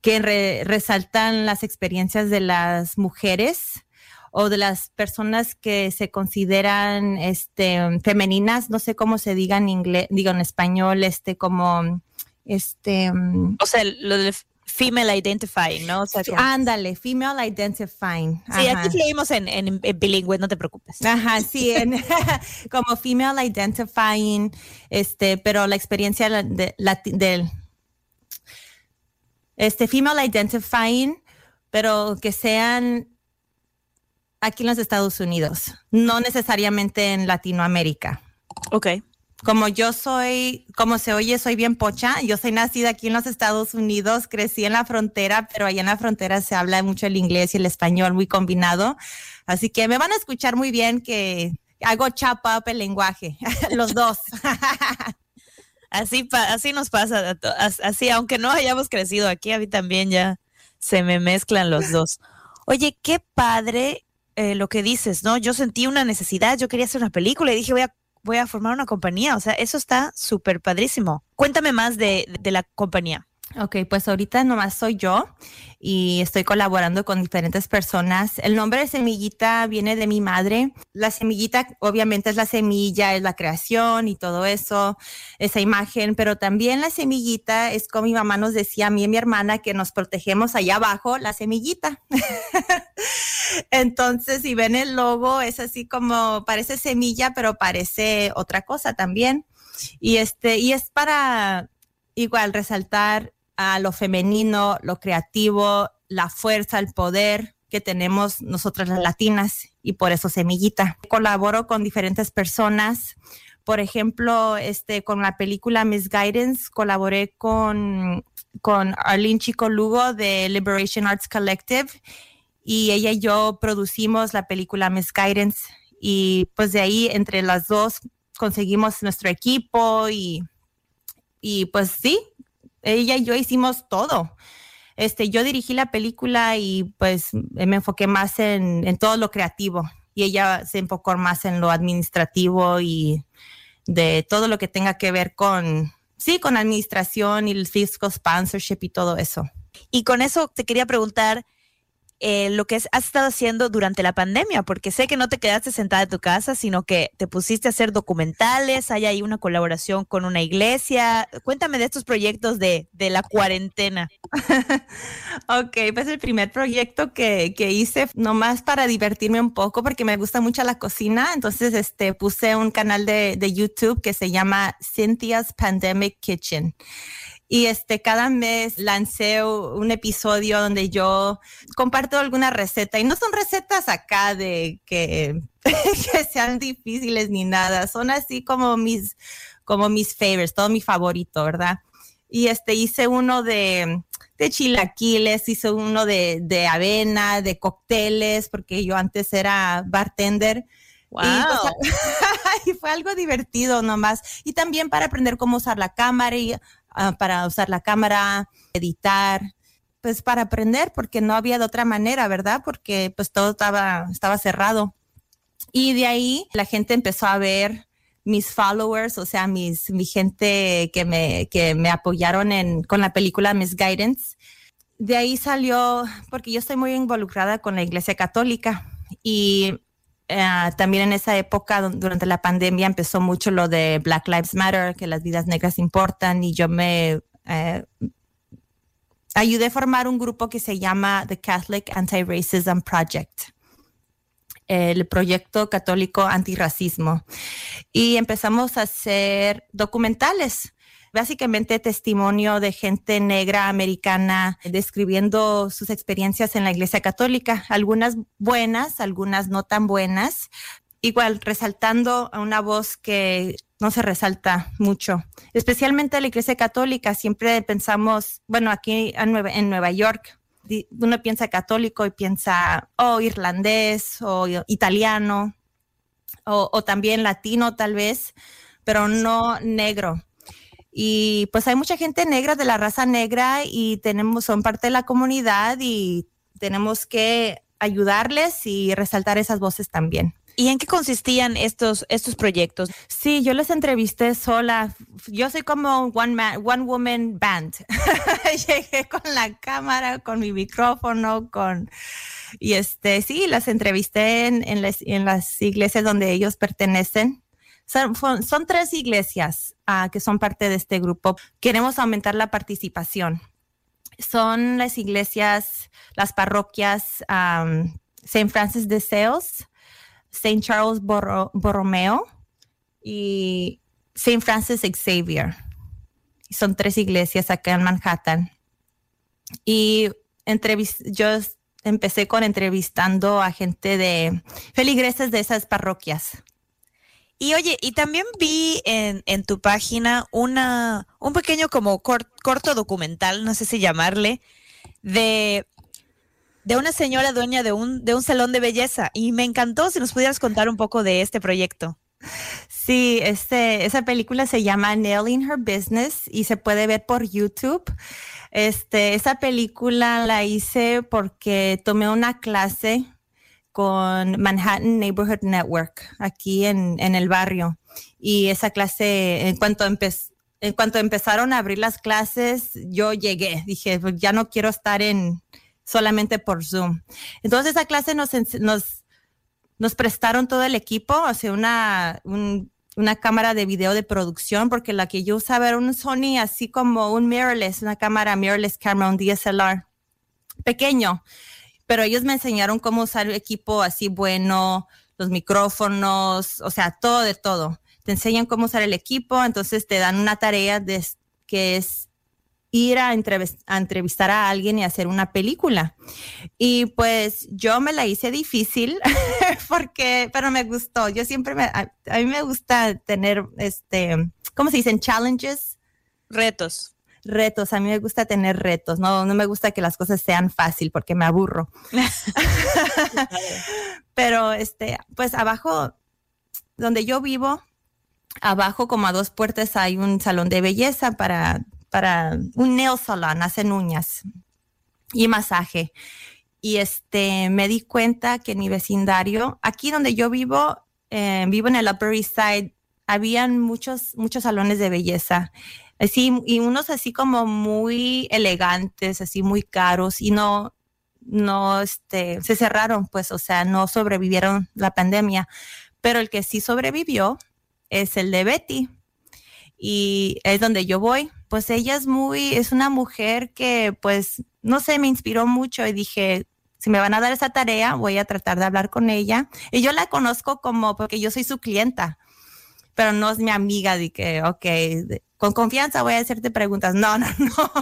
que re- resaltan las experiencias de las mujeres o de las personas que se consideran este femeninas, no sé cómo se diga en inglés, digo en español, este como este O sea, lo de female identifying, ¿no? O sea, que- ándale, female identifying. sí, aquí leímos en, en- en bilingüe, no te preocupes. Ajá, sí, en- como female identifying, este, pero la experiencia la- de, del, este, female identifying, pero que sean aquí en los Estados Unidos, no necesariamente en Latinoamérica. Ok. Como yo soy, como se oye, soy bien pocha. Yo soy nacida aquí en los Estados Unidos, crecí en la frontera, pero allá en la frontera se habla mucho el inglés y el español muy combinado. Así que me van a escuchar muy bien que hago chop up el lenguaje, los dos. Así, así nos pasa, así, aunque no hayamos crecido aquí, a mí también ya se me mezclan los dos. Oye, qué padre eh, lo que dices, ¿no? Yo sentí una necesidad, yo quería hacer una película y dije, voy a, voy a formar una compañía, o sea, eso está súper padrísimo. Cuéntame más de, de la compañía. Ok, pues ahorita nomás soy yo y estoy colaborando con diferentes personas. El nombre de semillita viene de mi madre. La semillita obviamente es la semilla, es la creación y todo eso, esa imagen, pero también la semillita es como mi mamá nos decía a mí y mi hermana que nos protegemos allá abajo, la semillita. Entonces, si ven el logo, es así como parece semilla, pero parece otra cosa también. Y este, y es para igual resaltar a lo femenino, lo creativo, la fuerza, el poder que tenemos nosotras las latinas y por eso semillita. Colaboro con diferentes personas. Por ejemplo, este, con la película Miss Guidance, colaboré con, con Arlene Chico Lugo de Liberation Arts Collective y ella y yo producimos la película Miss Guidance y pues de ahí entre las dos conseguimos nuestro equipo y, y pues sí, ella y yo hicimos todo. este, yo dirigí la película y pues me enfoqué más en, en todo lo creativo y ella se enfocó más en lo administrativo y de todo lo que tenga que ver con, sí, con administración y el fiscal sponsorship y todo eso. Y con eso te quería preguntar eh, lo que has estado haciendo durante la pandemia, porque sé que no te quedaste sentada en tu casa, sino que te pusiste a hacer documentales, hay ahí una colaboración con una iglesia. Cuéntame de estos proyectos de, de la cuarentena. Ok, pues el primer proyecto que, que hice, nomás para divertirme un poco, porque me gusta mucho la cocina, entonces este, puse un canal de, de YouTube que se llama Cynthia's Pandemic Kitchen. Y este, cada mes lancé un episodio donde yo comparto alguna receta y no son recetas acá de que, que sean difíciles ni nada, son así como mis, como mis favorites, todo mi favorito, ¿verdad? Y este, hice uno de, de chilaquiles, hice uno de, de avena, de cócteles, porque yo antes era bartender. Wow. Y, y fue algo divertido nomás. Y también para aprender cómo usar la cámara y ah, para usar la cámara, editar, pues para aprender, porque no había de otra manera, ¿verdad? Porque pues todo estaba, estaba cerrado. Y de ahí la gente empezó a ver mis followers, o sea, mis, mi gente que me, que me apoyaron en, con la película Miss Guidance. De ahí salió, porque yo estoy muy involucrada con la Iglesia Católica y eh, también en esa época, du- durante la pandemia, empezó mucho lo de Black Lives Matter, que las vidas negras importan, y yo me eh, ayudé a formar un grupo que se llama The Catholic Anti-Racism Project, el proyecto católico antirracismo. Y empezamos a hacer documentales básicamente testimonio de gente negra americana describiendo sus experiencias en la Iglesia Católica, algunas buenas, algunas no tan buenas, igual resaltando a una voz que no se resalta mucho, especialmente la Iglesia Católica. Siempre pensamos, bueno, aquí en Nueva, York, uno piensa católico y piensa, oh, irlandés o italiano o también latino tal vez, pero no negro. Y pues hay mucha gente negra de la raza negra y tenemos, son parte de la comunidad y tenemos que ayudarles y resaltar esas voces también. ¿Y en qué consistían estos, estos proyectos? Sí, yo les entrevisté sola. Yo soy como one man, one woman band. Llegué con la cámara, con mi micrófono, con y este sí, las entrevisté en, en las, en las iglesias donde ellos pertenecen. Son, tres iglesias ah, que son parte de este grupo. Queremos aumentar la participación. Son las iglesias, las parroquias um, St. Francis de Sales, St. Charles Borro- Borromeo y St. Francis Xavier. Son tres iglesias acá en Manhattan. Y yo empecé con entrevistando a gente de feligreses de esas parroquias. Y oye, y también vi en, en tu página una, un pequeño como cor- corto documental, no sé si llamarle, de, de una señora dueña de un, de un salón de belleza. Y me encantó si nos pudieras contar un poco de este proyecto. Sí, este, esa película se llama Nailing Her Business y se puede ver por YouTube. Este, esa película la hice porque tomé una clase con Manhattan Neighborhood Network aquí en, en el barrio. Y esa clase, en cuanto, en cuanto empezaron a abrir las clases, yo llegué. Dije, "Pues ya no quiero estar en solamente por Zoom. Entonces esa clase nos, nos nos prestaron todo el equipo, o una, un- una cámara de video de producción, porque la que yo usaba era un Sony, así como un mirrorless, una cámara mirrorless camera, un DSLR pequeño. Pero ellos me enseñaron cómo usar el equipo así bueno, los micrófonos, o sea, todo de todo. Te enseñan cómo usar el equipo, entonces te dan una tarea de, que es ir a, entrevis- a entrevistar a alguien y hacer una película. Y pues yo me la hice difícil porque, pero me gustó. Yo siempre me, a, a mí me gusta tener, este, ¿cómo se dicen? Challenges, Retos. Retos. A mí me gusta tener retos. No, no me gusta que las cosas sean fácil porque me aburro. pero este, pues abajo, donde yo vivo, abajo como a dos puertas hay un salón de belleza para, para un nail salon, hacen uñas. y masaje. Y este, me di cuenta que en mi vecindario, aquí donde yo vivo, eh, vivo en el Upper East Side, habían muchos, muchos salones de belleza. Así, y unos así como muy elegantes, así muy caros, y no, no, este, se cerraron, pues, o sea, no sobrevivieron la pandemia. Pero el que sí sobrevivió es el de Betty. Y es donde yo voy. Pues ella es muy, es una mujer que, pues, no sé, me inspiró mucho y dije, si me van a dar esa tarea, voy a tratar de hablar con ella. Y yo la conozco como, porque yo soy su clienta, pero no es mi amiga de que, ok, con confianza voy a hacerte preguntas. No, no, no.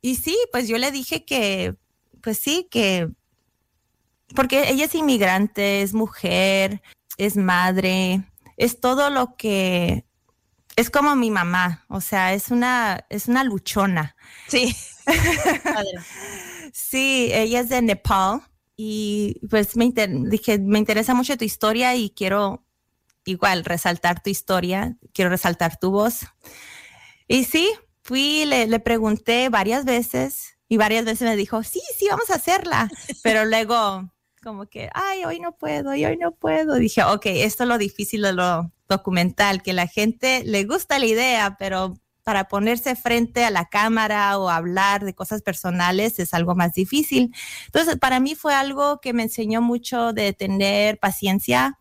Y sí, pues yo le dije que, pues sí, que, porque ella es inmigrante, es mujer, es madre, es todo lo que, es como mi mamá, o sea, es una, es una luchona. Sí. Sí, ella es de Nepal y pues me inter- dije, me interesa mucho tu historia y quiero igual resaltar tu historia, quiero resaltar tu voz. Y sí, fui, le, le pregunté varias veces y varias veces me dijo, sí, sí, vamos a hacerla. Pero luego como que, ay, hoy no puedo, y hoy no puedo. Dije, ok, esto es lo difícil de lo documental, que la gente le gusta la idea, pero para ponerse frente a la cámara o hablar de cosas personales es algo más difícil. Entonces, para mí fue algo que me enseñó mucho de tener paciencia,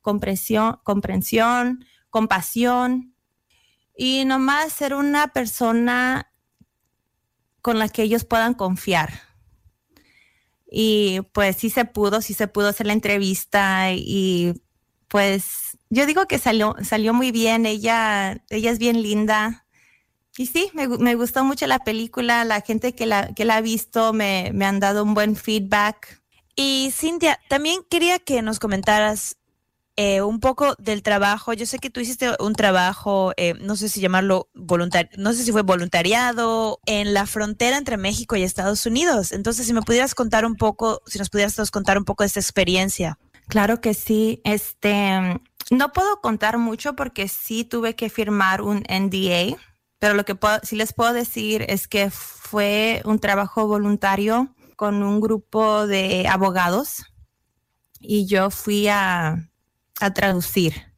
comprensión, comprensión compasión y nomás ser una persona con la que ellos puedan confiar. Y pues sí se pudo, sí se pudo hacer la entrevista y pues yo digo que salió, salió muy bien, ella, ella es bien linda. Y sí, me, me gustó mucho la película, la gente que la, que la ha visto me, me han dado un buen feedback. Y Cintia, también quería que nos comentaras eh, un poco del trabajo. Yo sé que tú hiciste un trabajo, eh, no sé si llamarlo voluntario, no sé si fue voluntariado en la frontera entre México y Estados Unidos. Entonces, si me pudieras contar un poco, si nos pudieras contar un poco de esta experiencia. Claro que sí. Este, no puedo contar mucho porque sí tuve que firmar un NDA, pero lo que puedo- sí les puedo decir es que fue un trabajo voluntario con un grupo de abogados y yo fui a, a traducir.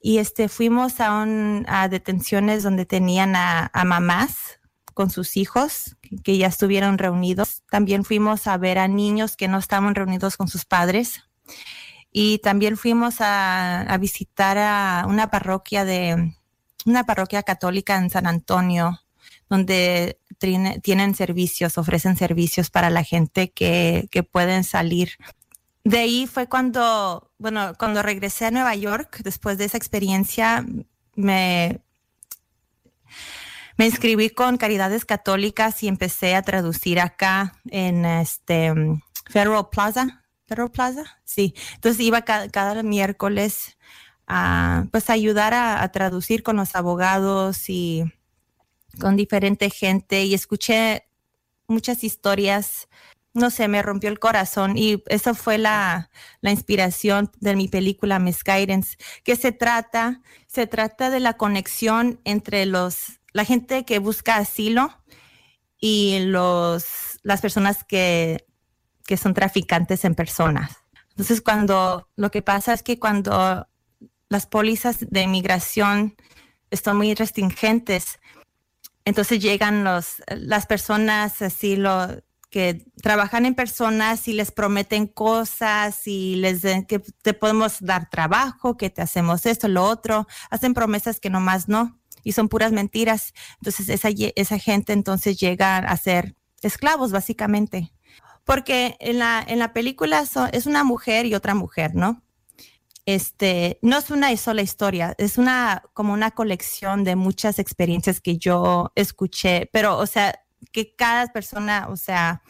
Y este, fuimos a, un- a detenciones donde tenían a, a mamás con sus hijos que, ya estuvieron reunidos. También fuimos a ver a niños que no estaban reunidos con sus padres. Y también fuimos a, a visitar a una parroquia de una parroquia católica en San Antonio, donde tiene- tienen servicios, ofrecen servicios para la gente que, que pueden salir. De ahí fue cuando, bueno, cuando regresé a Nueva York, después de esa experiencia, me, me inscribí con Caridades Católicas y empecé a traducir acá en este Federal Plaza. Federal Plaza, sí. Entonces iba ca- cada, miércoles a pues ayudar a, a traducir con los abogados y con diferente gente y escuché muchas historias. No sé, me rompió el corazón y eso fue la, la inspiración de mi película Miss Guidance, que se trata, se trata de la conexión entre los, la gente que busca asilo y los, las personas que, que son traficantes en personas. Entonces, cuando lo que pasa es que cuando las pólizas de inmigración están muy restringentes, entonces llegan los, las personas así lo que trabajan en personas y les prometen cosas y les den que te podemos dar trabajo, que te hacemos esto, lo otro, hacen promesas que nomás no y son puras mentiras. Entonces esa, esa gente entonces llega a ser esclavos básicamente. Porque en la, en la película es una mujer y otra mujer, ¿no? Este, no es una sola historia, es una como una colección de muchas experiencias que yo escuché, pero o sea, que cada persona, o sea,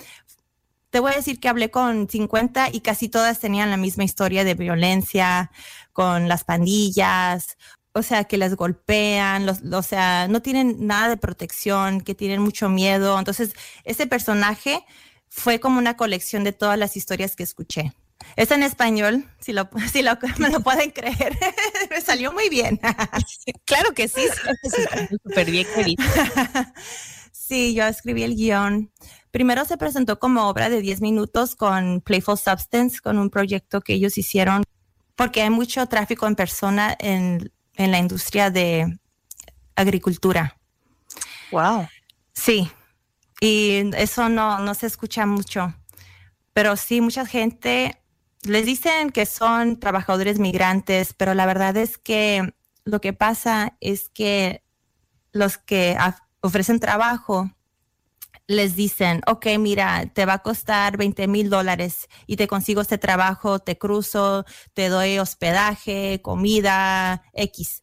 te voy a decir que hablé con 50 y casi todas tenían la misma historia de violencia con las pandillas, o sea, que les golpean, los, o sea, no tienen nada de protección, que tienen mucho miedo. Entonces, ese personaje fue como una colección de todas las historias que escuché. Es en español, si, lo, si lo, me lo pueden creer. me salió muy bien. Claro que sí, súper bien, querido. Sí, yo escribí el guion. Primero se presentó como obra de 10 minutos con Playful Substance, con un proyecto que ellos hicieron, porque hay mucho tráfico en persona en, en la industria de agricultura. Wow. Sí, y eso no, no se escucha mucho, pero sí, mucha gente les dicen que son trabajadores migrantes, pero la verdad es que lo que pasa es que los que af- ofrecen trabajo les dicen, ok, mira, te va a costar 20 mil dólares y te consigo este trabajo, te cruzo, te doy hospedaje, comida, X.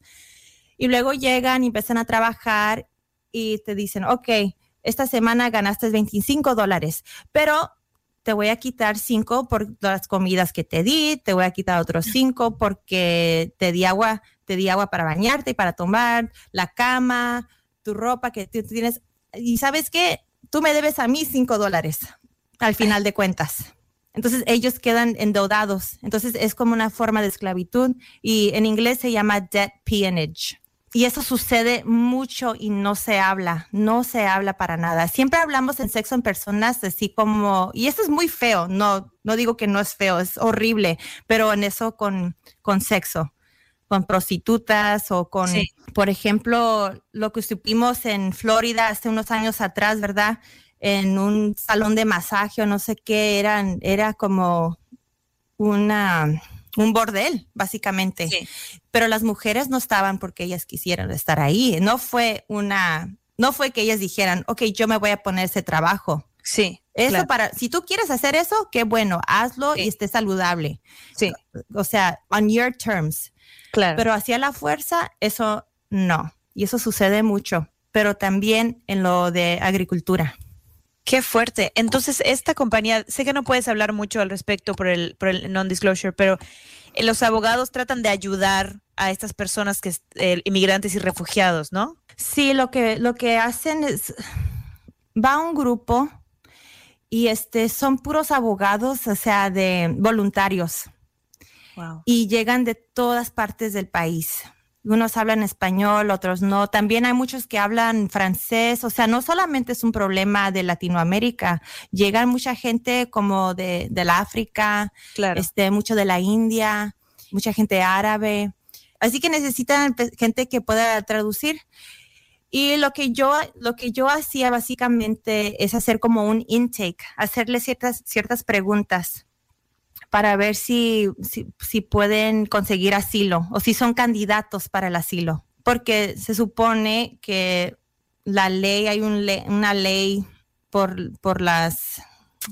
Y luego llegan y empiezan a trabajar y te dicen, ok, esta semana ganaste 25 dólares, pero te voy a quitar 5 por las comidas que te di, te voy a quitar otros 5 porque te di agua, te di agua para bañarte y para tomar, la cama, tu ropa que tú tienes. Y sabes qué, tú me debes a mí 5 dólares al final de cuentas. Entonces ellos quedan endeudados. Entonces es como una forma de esclavitud y en inglés se llama debt peonage. Y eso sucede mucho y no se habla, no se habla para nada. Siempre hablamos en sexo en personas así como, y eso es muy feo, no, no digo que no es feo, es horrible, pero en eso con, con sexo, con prostitutas o con, Sí. por ejemplo, lo que supimos en Florida hace unos años atrás, ¿verdad? En un salón de masaje o no sé qué, eran, era como una, un bordel, básicamente Sí. pero las mujeres no estaban porque ellas quisieran estar ahí. No fue una, no fue que ellas dijeran, ok, yo me voy a poner ese trabajo. Sí. Eso claro. para, si tú quieres hacer eso, qué bueno, hazlo Sí. y esté saludable. Sí, O sea, on your terms. Claro. Pero hacia la fuerza, eso no. Y eso sucede mucho, pero también en lo de agricultura. Qué fuerte. Entonces, esta compañía, sé que no puedes hablar mucho al respecto por el, por el non-disclosure, pero eh, los abogados tratan de ayudar a estas personas que es- eh, inmigrantes y refugiados, ¿no? Sí, lo que, lo que hacen es, va un grupo y este, son puros abogados, o sea, de voluntarios. Wow. y llegan de todas partes del país. Unos hablan español, otros no. También hay muchos que hablan francés. O sea, no solamente es un problema de Latinoamérica. Llegan mucha gente como de, de la África, Claro. este, mucho de la India, mucha gente árabe. Así que necesitan gente que pueda traducir. Y lo que yo, lo que yo hacía básicamente es hacer como un intake, hacerle ciertas, ciertas preguntas para ver si, si, pueden conseguir asilo o si son candidatos para el asilo. Porque se supone que la ley, hay un le- una ley por, por las,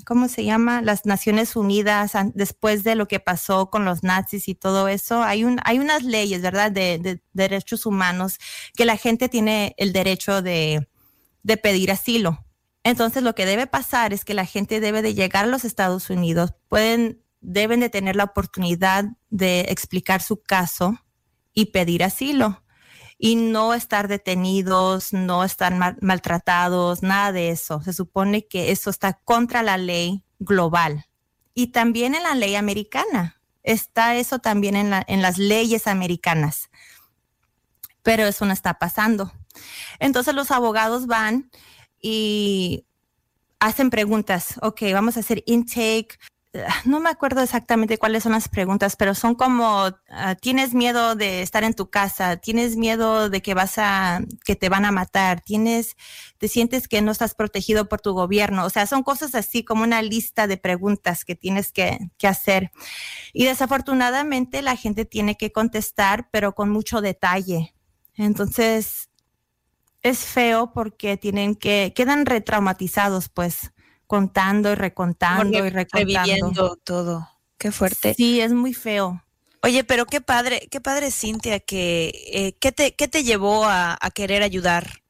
¿cómo se llama? Las Naciones Unidas, después de lo que pasó con los nazis y todo eso, hay, un, hay unas leyes, ¿verdad?, de, de derechos humanos que la gente tiene el derecho de, de pedir asilo. Entonces, lo que debe pasar es que la gente debe de llegar a los Estados Unidos, pueden, deben de tener la oportunidad de explicar su caso y pedir asilo y no estar detenidos, no estar mal- maltratados, nada de eso. Se supone que eso está contra la ley global y también en la ley americana. Está eso también en, en las leyes americanas, pero eso no está pasando. Entonces los abogados van y hacen preguntas. Ok, vamos a hacer intake. Ah, No me acuerdo exactamente cuáles son las preguntas, pero son como, ah, ¿tienes miedo de estar en tu casa? ¿Tienes miedo de que vas a, que te van a matar? ¿Tienes, te sientes que no estás protegido por tu gobierno? O sea, son cosas así como una lista de preguntas que tienes que, que hacer. Y desafortunadamente la gente tiene que contestar, pero con mucho detalle. Entonces, es feo porque tienen que, quedan retraumatizados, pues, contando y recontando y re- recontando. reviviendo todo. Qué fuerte. Sí, es muy feo. Oye, pero qué padre, qué padre, Cintia, que eh, ¿qué, te, ¿qué te llevó a, a querer ayudar?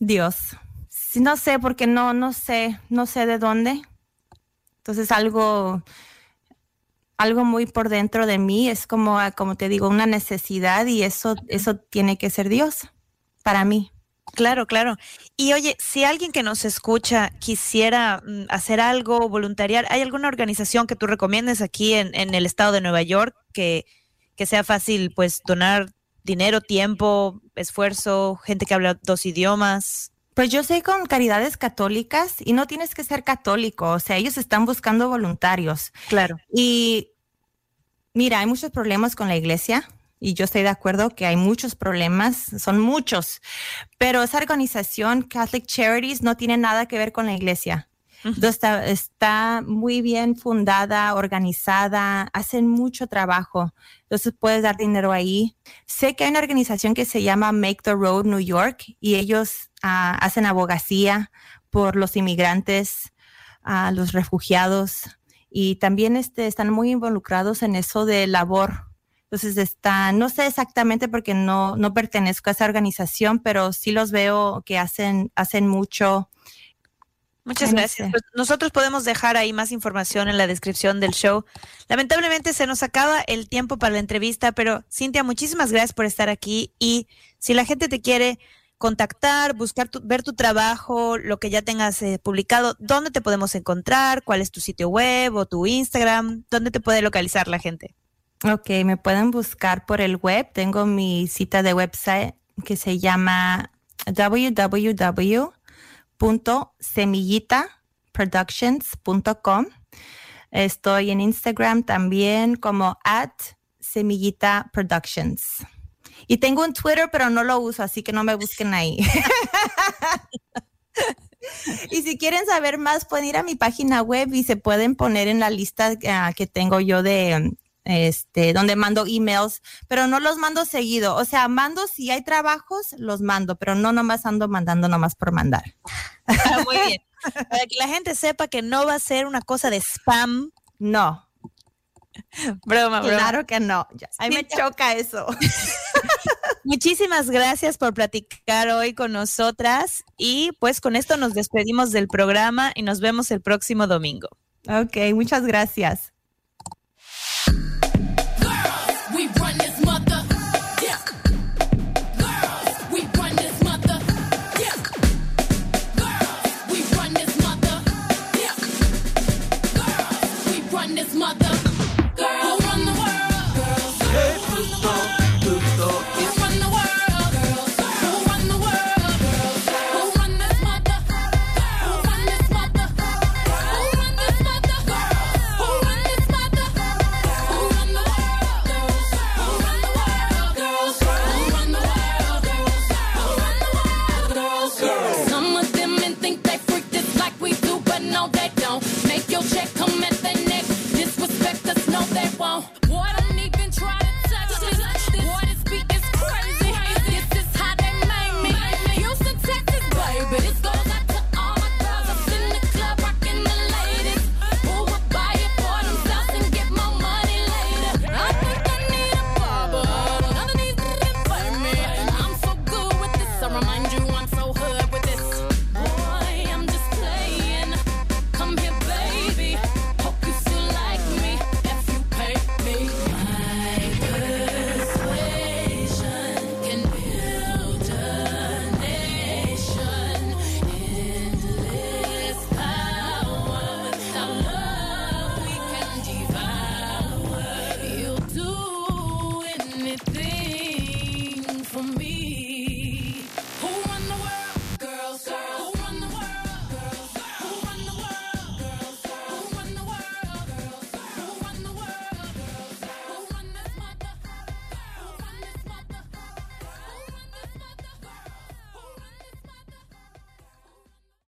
Dios. Sí, no sé, porque no, no sé, no sé de dónde. Entonces algo, algo muy por dentro de mí es como, como te digo, una necesidad y eso, eso tiene que ser Dios para mí. Claro, claro. Y oye, si alguien que nos escucha quisiera mm, hacer algo, voluntariar, ¿hay alguna organización que tú recomiendes aquí en, en el estado de Nueva York que, que sea fácil, pues, donar dinero, tiempo, esfuerzo, gente que habla dos idiomas? Pues yo sé con caridades católicas y no tienes que ser católico, o sea, ellos están buscando voluntarios. Claro. Y mira, hay muchos problemas con la iglesia y yo estoy de acuerdo que hay muchos problemas, son muchos, pero esa organización Catholic Charities no tiene nada que ver con la iglesia. Está, está muy bien fundada, organizada, hacen mucho trabajo. Entonces puedes dar dinero ahí. Sé que hay una organización que se llama Make the Road New York y ellos ah, hacen abogacía por los inmigrantes, los refugiados y también este, están muy involucrados en eso de labor. Entonces está, no sé exactamente porque no, no pertenezco a esa organización, pero sí los veo que hacen, hacen mucho. Muchas gracias. Pues nosotros podemos dejar ahí más información en la descripción del show. Lamentablemente se nos acaba el tiempo para la entrevista, pero Cintia, muchísimas gracias por estar aquí y si la gente te quiere contactar, buscar tu- ver tu trabajo, lo que ya tengas eh, publicado, ¿dónde te podemos encontrar? ¿Cuál es tu sitio web o tu Instagram? ¿Dónde te puede localizar la gente? Ok, me pueden buscar por el web. Tengo mi cita de website que se llama www.semillitaproductions.com. Estoy en Instagram también como at Semillita Productions. Y tengo un Twitter, pero no lo uso, así que no me busquen ahí. y si quieren saber más, pueden ir a mi página web y se pueden poner en la lista ah, que tengo yo de este donde mando emails, pero no los mando seguido. O sea, mando si hay trabajos, los mando, pero no nomás ando mandando nomás por mandar. Ah, muy bien. Para que la gente sepa que no va a ser una cosa de spam. No, Broma, broma. claro que no. Ya, A mí me choca eso. Muchísimas gracias por platicar hoy con nosotras y pues con esto nos despedimos del programa y nos vemos el próximo domingo. ok, muchas gracias. run this mother. Girl.